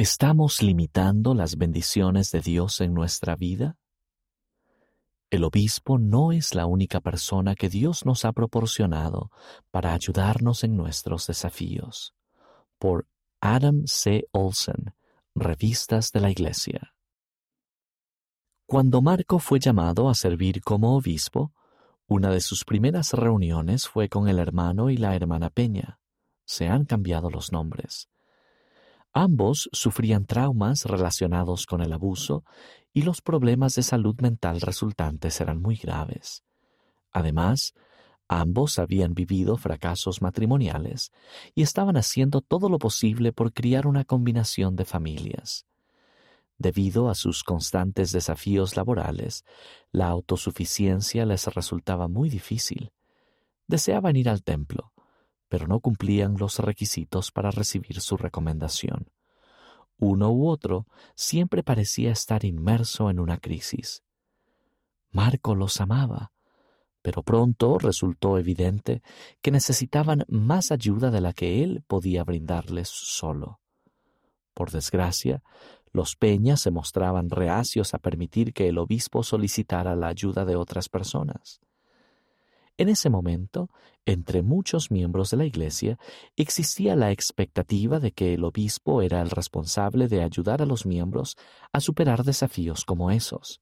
¿Estamos limitando las bendiciones de Dios en nuestra vida? El obispo no es la única persona que Dios nos ha proporcionado para ayudarnos en nuestros desafíos. Por Adam C. Olson, Revistas de la Iglesia. Cuando Marco fue llamado a servir como obispo, una de sus primeras reuniones fue con el hermano y la hermana Peña. Se han cambiado los nombres. Ambos sufrían traumas relacionados con el abuso y los problemas de salud mental resultantes eran muy graves. Además, ambos habían vivido fracasos matrimoniales y estaban haciendo todo lo posible por criar una combinación de familias. Debido a sus constantes desafíos laborales, la autosuficiencia les resultaba muy difícil. Deseaban ir al templo, pero no cumplían los requisitos para recibir su recomendación. Uno u otro siempre parecía estar inmerso en una crisis. Marco los amaba, pero pronto resultó evidente que necesitaban más ayuda de la que él podía brindarles solo. Por desgracia, los Peñas se mostraban reacios a permitir que el obispo solicitara la ayuda de otras personas. En ese momento, entre muchos miembros de la Iglesia, existía la expectativa de que el obispo era el responsable de ayudar a los miembros a superar desafíos como esos.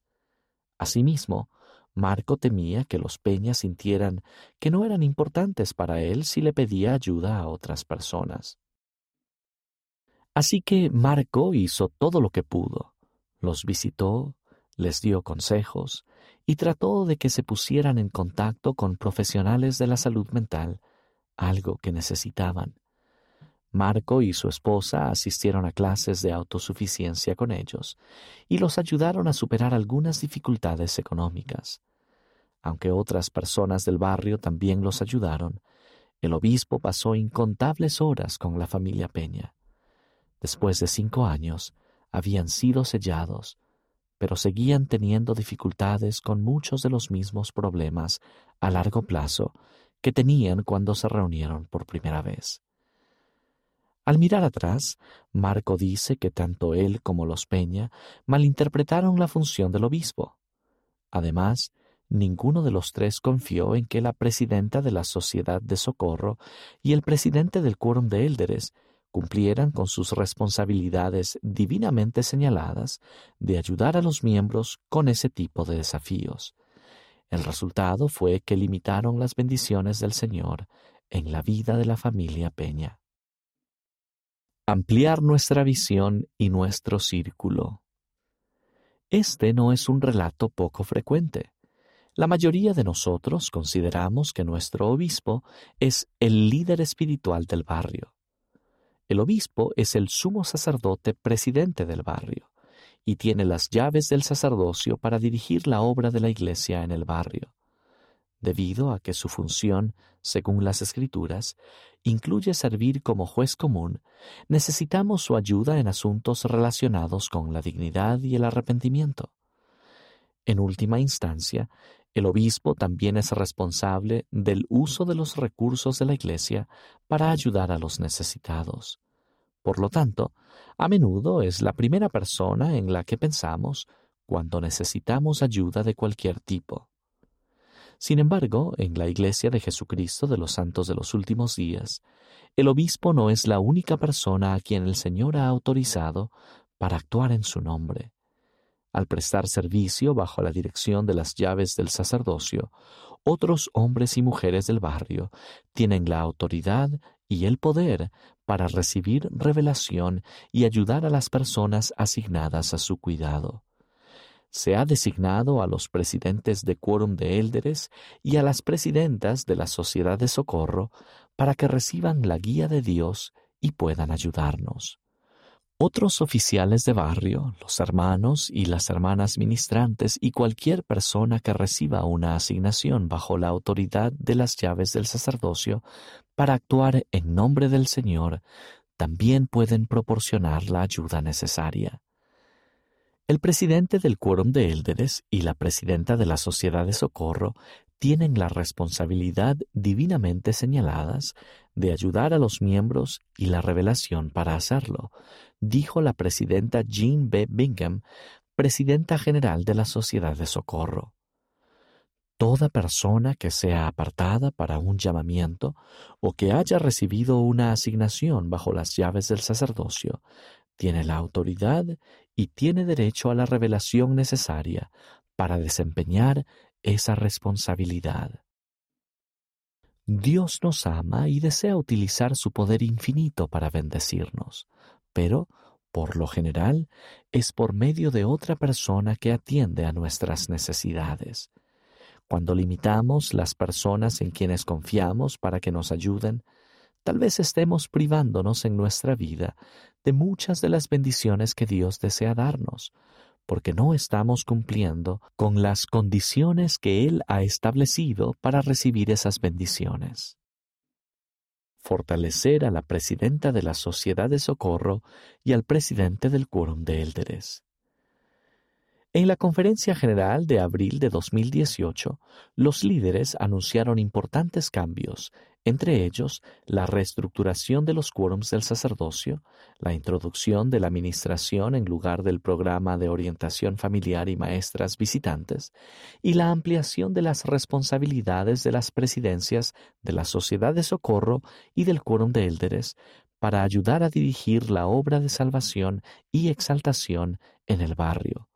Asimismo, Marco temía que los peñas sintieran que no eran importantes para él si le pedía ayuda a otras personas. Así que Marco hizo todo lo que pudo. Los visitó, les dio consejos y trató de que se pusieran en contacto con profesionales de la salud mental, algo que necesitaban. Marco y su esposa asistieron a clases de autosuficiencia con ellos y los ayudaron a superar algunas dificultades económicas. Aunque otras personas del barrio también los ayudaron, el obispo pasó incontables horas con la familia Peña. Después de cinco años, habían sido sellados pero seguían teniendo dificultades con muchos de los mismos problemas a largo plazo que tenían cuando se reunieron por primera vez. Al mirar atrás, Marco dice que tanto él como los Peña malinterpretaron la función del obispo. Además, ninguno de los tres confió en que la presidenta de la Sociedad de Socorro y el presidente del Quórum de Élderes cumplieran con sus responsabilidades divinamente señaladas de ayudar a los miembros con ese tipo de desafíos. El resultado fue que limitaron las bendiciones del Señor en la vida de la familia Peña. Ampliar nuestra visión y nuestro círculo. Este no es un relato poco frecuente. La mayoría de nosotros consideramos que nuestro obispo es el líder espiritual del barrio. El obispo es el sumo sacerdote presidente del barrio y tiene las llaves del sacerdocio para dirigir la obra de la iglesia en el barrio. Debido a que su función, según las escrituras, incluye servir como juez común, necesitamos su ayuda en asuntos relacionados con la dignidad y el arrepentimiento. En última instancia, el obispo también es responsable del uso de los recursos de la Iglesia para ayudar a los necesitados. Por lo tanto, a menudo es la primera persona en la que pensamos cuando necesitamos ayuda de cualquier tipo. Sin embargo, en la Iglesia de Jesucristo de los Santos de los Últimos Días, el obispo no es la única persona a quien el Señor ha autorizado para actuar en su nombre. Al prestar servicio bajo la dirección de las llaves del sacerdocio, otros hombres y mujeres del barrio tienen la autoridad y el poder para recibir revelación y ayudar a las personas asignadas a su cuidado. Se ha designado a los presidentes de quórum de élderes y a las presidentas de la Sociedad de Socorro para que reciban la guía de Dios y puedan ayudarnos. Otros oficiales de barrio, los hermanos y las hermanas ministrantes y cualquier persona que reciba una asignación bajo la autoridad de las llaves del sacerdocio para actuar en nombre del Señor, también pueden proporcionar la ayuda necesaria. El presidente del quórum de élderes y la presidenta de la Sociedad de Socorro tienen la responsabilidad divinamente señaladas de ayudar a los miembros y la revelación para hacerlo, dijo la presidenta Jean B. Bingham, presidenta general de la Sociedad de Socorro. Toda persona que sea apartada para un llamamiento o que haya recibido una asignación bajo las llaves del sacerdocio tiene la autoridad y tiene derecho a la revelación necesaria para desempeñar esa responsabilidad. Dios nos ama y desea utilizar su poder infinito para bendecirnos, pero, por lo general, es por medio de otra persona que atiende a nuestras necesidades. Cuando limitamos las personas en quienes confiamos para que nos ayuden, tal vez estemos privándonos en nuestra vida de muchas de las bendiciones que Dios desea darnos, porque no estamos cumpliendo con las condiciones que Él ha establecido para recibir esas bendiciones. Fortalecer a la presidenta de la Sociedad de Socorro y al presidente del Quórum de Élderes. En la conferencia general de abril de 2018, los líderes anunciaron importantes cambios, entre ellos la reestructuración de los quórums del sacerdocio, la introducción de la administración en lugar del programa de orientación familiar y maestras visitantes, y la ampliación de las responsabilidades de las presidencias de la Sociedad de Socorro y del Quórum de Élderes para ayudar a dirigir la obra de salvación y exaltación en el barrio.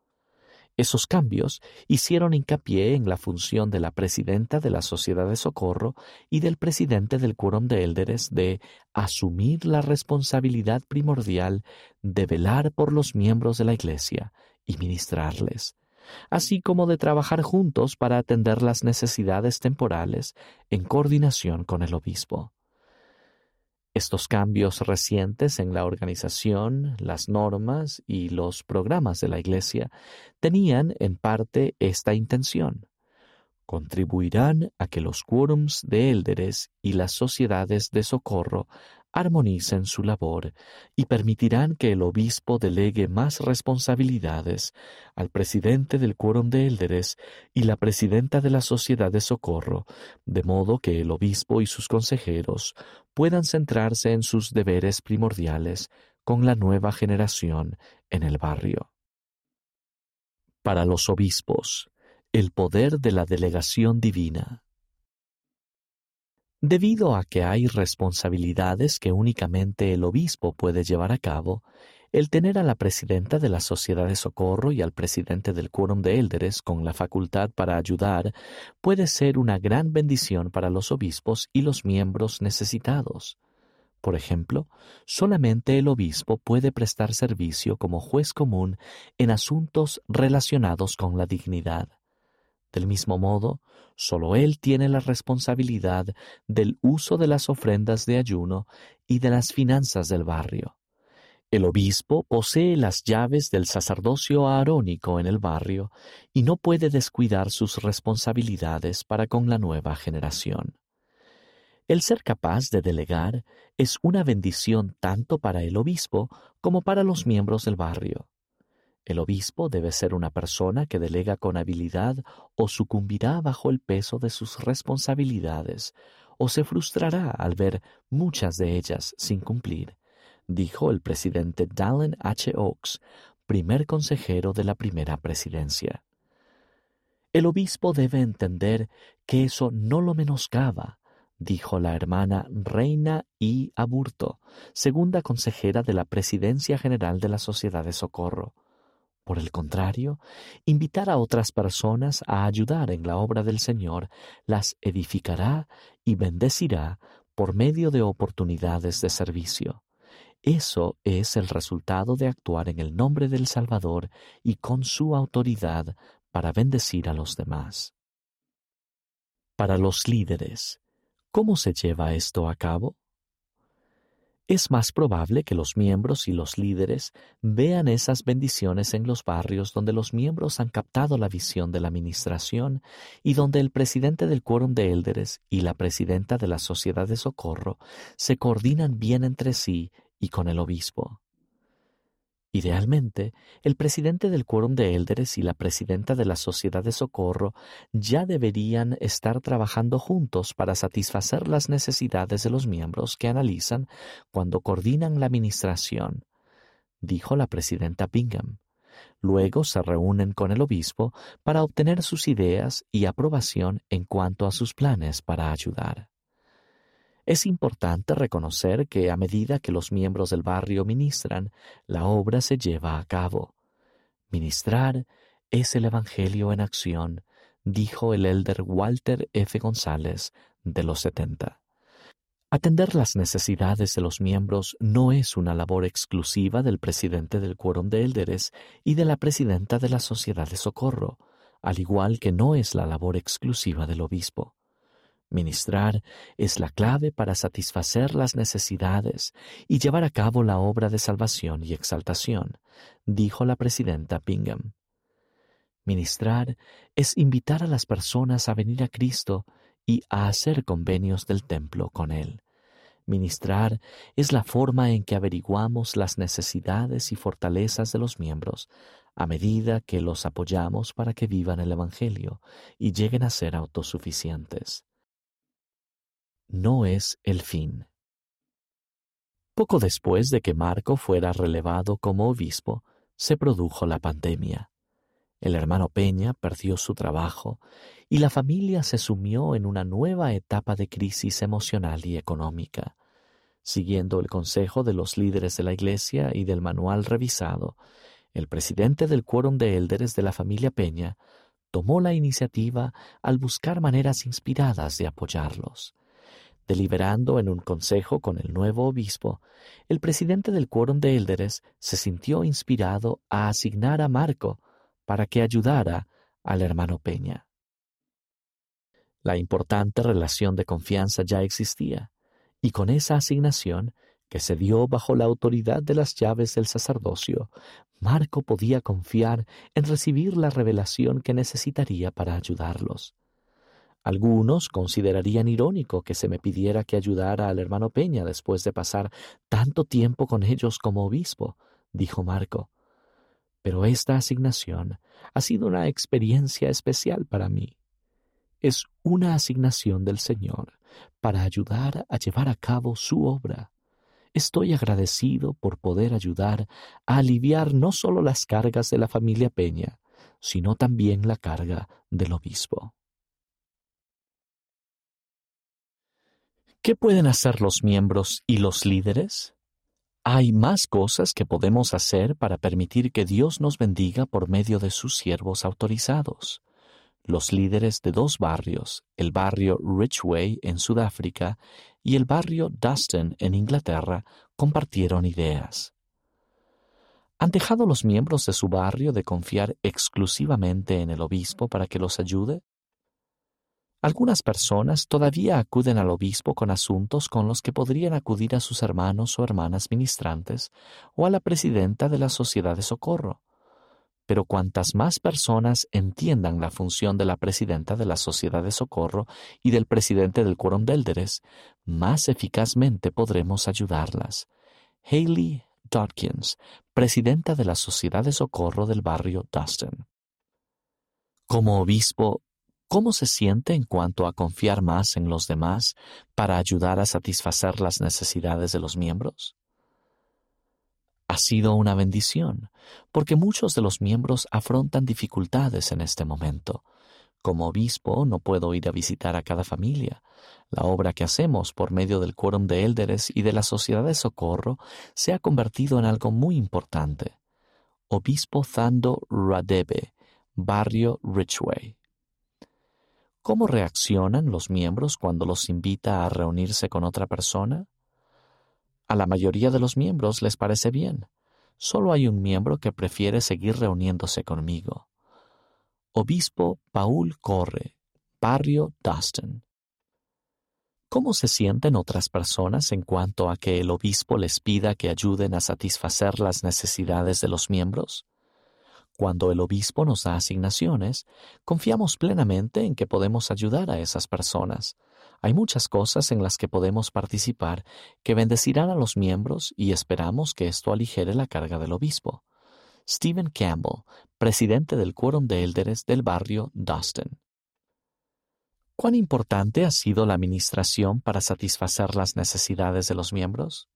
Esos cambios hicieron hincapié en la función de la presidenta de la Sociedad de Socorro y del presidente del Quórum de Élderes de asumir la responsabilidad primordial de velar por los miembros de la Iglesia y ministrarles, así como de trabajar juntos para atender las necesidades temporales en coordinación con el obispo. Estos cambios recientes en la organización, las normas y los programas de la Iglesia tenían en parte esta intención. Contribuirán a que los quórums de élderes y las sociedades de socorro armonicen su labor y permitirán que el obispo delegue más responsabilidades al presidente del quórum de élderes y la presidenta de la sociedad de socorro, de modo que el obispo y sus consejeros puedan centrarse en sus deberes primordiales con la nueva generación en el barrio. Para los obispos, el poder de la delegación divina. Debido a que hay responsabilidades que únicamente el obispo puede llevar a cabo, el tener a la presidenta de la Sociedad de Socorro y al presidente del Quórum de Élderes con la facultad para ayudar puede ser una gran bendición para los obispos y los miembros necesitados. Por ejemplo, solamente el obispo puede prestar servicio como juez común en asuntos relacionados con la dignidad. Del mismo modo, solo Él tiene la responsabilidad del uso de las ofrendas de ayuno y de las finanzas del barrio. El obispo posee las llaves del sacerdocio aarónico en el barrio y no puede descuidar sus responsabilidades para con la nueva generación. El ser capaz de delegar es una bendición tanto para el obispo como para los miembros del barrio. El obispo debe ser una persona que delega con habilidad o sucumbirá bajo el peso de sus responsabilidades o se frustrará al ver muchas de ellas sin cumplir, dijo el presidente Dallin H. Oaks, primer consejero de la primera presidencia. El obispo debe entender que eso no lo menoscaba, dijo la hermana Reina I. Aburto, segunda consejera de la Presidencia General de la Sociedad de Socorro. Por el contrario, invitar a otras personas a ayudar en la obra del Señor las edificará y bendecirá por medio de oportunidades de servicio. Eso es el resultado de actuar en el nombre del Salvador y con su autoridad para bendecir a los demás. Para los líderes, ¿cómo se lleva esto a cabo? Es más probable que los miembros y los líderes vean esas bendiciones en los barrios donde los miembros han captado la visión de la administración y donde el presidente del quórum de élderes y la presidenta de la sociedad de socorro se coordinan bien entre sí y con el obispo. Idealmente, el presidente del quórum de élderes y la presidenta de la sociedad de socorro ya deberían estar trabajando juntos para satisfacer las necesidades de los miembros que analizan cuando coordinan la administración, dijo la presidenta Bingham. Luego se reúnen con el obispo para obtener sus ideas y aprobación en cuanto a sus planes para ayudar. Es importante reconocer que a medida que los miembros del barrio ministran, la obra se lleva a cabo. Ministrar es el Evangelio en acción, dijo el elder Walter F. González de los 70. Atender las necesidades de los miembros no es una labor exclusiva del presidente del quórum de élderes y de la presidenta de la Sociedad de Socorro, al igual que no es la labor exclusiva del obispo. Ministrar es la clave para satisfacer las necesidades y llevar a cabo la obra de salvación y exaltación, dijo la presidenta Bingham. Ministrar es invitar a las personas a venir a Cristo y a hacer convenios del templo con Él. Ministrar es la forma en que averiguamos las necesidades y fortalezas de los miembros a medida que los apoyamos para que vivan el Evangelio y lleguen a ser autosuficientes no es el fin. Poco después de que Marco fuera relevado como obispo, se produjo la pandemia. El hermano Peña perdió su trabajo y la familia se sumió en una nueva etapa de crisis emocional y económica. Siguiendo el consejo de los líderes de la Iglesia y del manual revisado, el presidente del quórum de élderes de la familia Peña tomó la iniciativa al buscar maneras inspiradas de apoyarlos. Deliberando en un consejo con el nuevo obispo, el presidente del quórum de élderes se sintió inspirado a asignar a Marco para que ayudara al hermano Peña. La importante relación de confianza ya existía, y con esa asignación, que se dio bajo la autoridad de las llaves del sacerdocio, Marco podía confiar en recibir la revelación que necesitaría para ayudarlos. Algunos considerarían irónico que se me pidiera que ayudara al hermano Peña después de pasar tanto tiempo con ellos como obispo, dijo Marco. Pero esta asignación ha sido una experiencia especial para mí. Es una asignación del Señor para ayudar a llevar a cabo su obra. Estoy agradecido por poder ayudar a aliviar no solo las cargas de la familia Peña, sino también la carga del obispo. ¿Qué pueden hacer los miembros y los líderes? Hay más cosas que podemos hacer para permitir que Dios nos bendiga por medio de sus siervos autorizados. Los líderes de dos barrios, el barrio Richway en Sudáfrica y el barrio Dustin en Inglaterra, compartieron ideas. ¿Han dejado los miembros de su barrio de confiar exclusivamente en el obispo para que los ayude? Algunas personas todavía acuden al obispo con asuntos con los que podrían acudir a sus hermanos o hermanas ministrantes o a la presidenta de la sociedad de socorro. Pero cuantas más personas entiendan la función de la presidenta de la sociedad de socorro y del presidente del quórum de más eficazmente podremos ayudarlas. Hayley Dodkins, presidenta de la sociedad de socorro del barrio Dustin. Como obispo, ¿Cómo se siente en cuanto a confiar más en los demás para ayudar a satisfacer las necesidades de los miembros? Ha sido una bendición, porque muchos de los miembros afrontan dificultades en este momento. Como obispo no puedo ir a visitar a cada familia. La obra que hacemos por medio del quórum de élderes y de la sociedad de socorro se ha convertido en algo muy importante. Obispo Zando Radebe, Barrio Richway. ¿Cómo reaccionan los miembros cuando los invita a reunirse con otra persona? A la mayoría de los miembros les parece bien. Solo hay un miembro que prefiere seguir reuniéndose conmigo. Obispo Paul Corre, Barrio Dustin. ¿Cómo se sienten otras personas en cuanto a que el obispo les pida que ayuden a satisfacer las necesidades de los miembros? Cuando el obispo nos da asignaciones, confiamos plenamente en que podemos ayudar a esas personas, Hay muchas cosas en las que podemos participar que bendecirán a los miembros y esperamos que esto aligere la carga del obispo. Stephen Campbell, presidente del Quórum de Élderes del barrio Dustin. ¿Cuán importante ha sido la administración para satisfacer las necesidades de los miembros?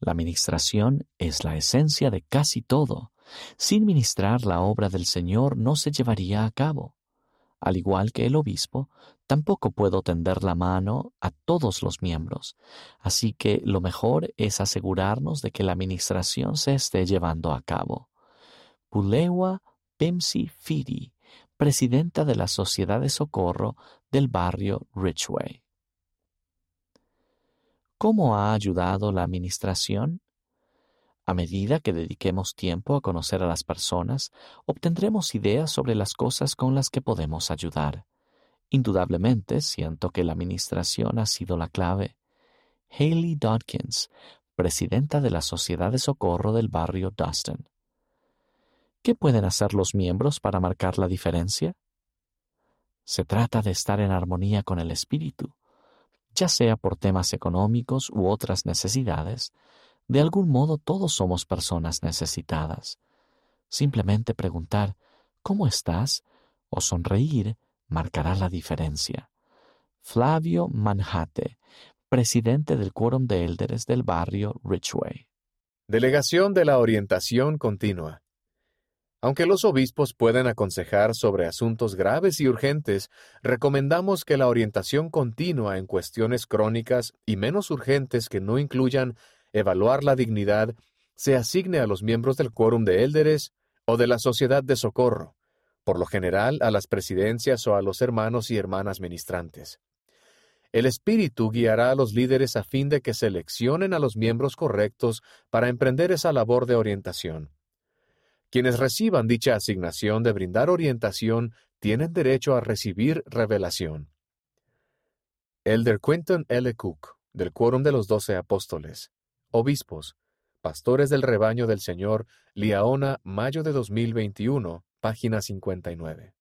La administración es la esencia de casi todo. Sin ministrar la obra del Señor no se llevaría a cabo. Al igual que el obispo, tampoco puedo tender la mano a todos los miembros, así que lo mejor es asegurarnos de que la administración se esté llevando a cabo. Pulewa Pimsi Fidi, presidenta de la Sociedad de Socorro del barrio Richway. ¿Cómo ha ayudado la administración? A medida que dediquemos tiempo a conocer a las personas, obtendremos ideas sobre las cosas con las que podemos ayudar. Indudablemente siento que la administración ha sido la clave. Haley Dodkins, presidenta de la Sociedad de Socorro del barrio Dustin. ¿Qué pueden hacer los miembros para marcar la diferencia? Se trata de estar en armonía con el espíritu, ya sea por temas económicos u otras necesidades, de algún modo todos somos personas necesitadas. Simplemente preguntar ¿Cómo estás? o sonreír marcará la diferencia. Flavio Manjate, presidente del Quórum de Élderes del barrio Richway. Delegación de la Orientación Continua. Aunque los obispos pueden aconsejar sobre asuntos graves y urgentes, recomendamos que la orientación continua en cuestiones crónicas y menos urgentes que no incluyan evaluar la dignidad se asigne a los miembros del quórum de élderes o de la sociedad de socorro, por lo general a las presidencias o a los hermanos y hermanas ministrantes. El Espíritu guiará a los líderes a fin de que seleccionen a los miembros correctos para emprender esa labor de orientación. Quienes reciban dicha asignación de brindar orientación tienen derecho a recibir revelación. Elder Quinton L. Cook, del Quórum de los Doce Apóstoles, Obispos, Pastores del Rebaño del Señor, Liaona, mayo de 2021, página 59.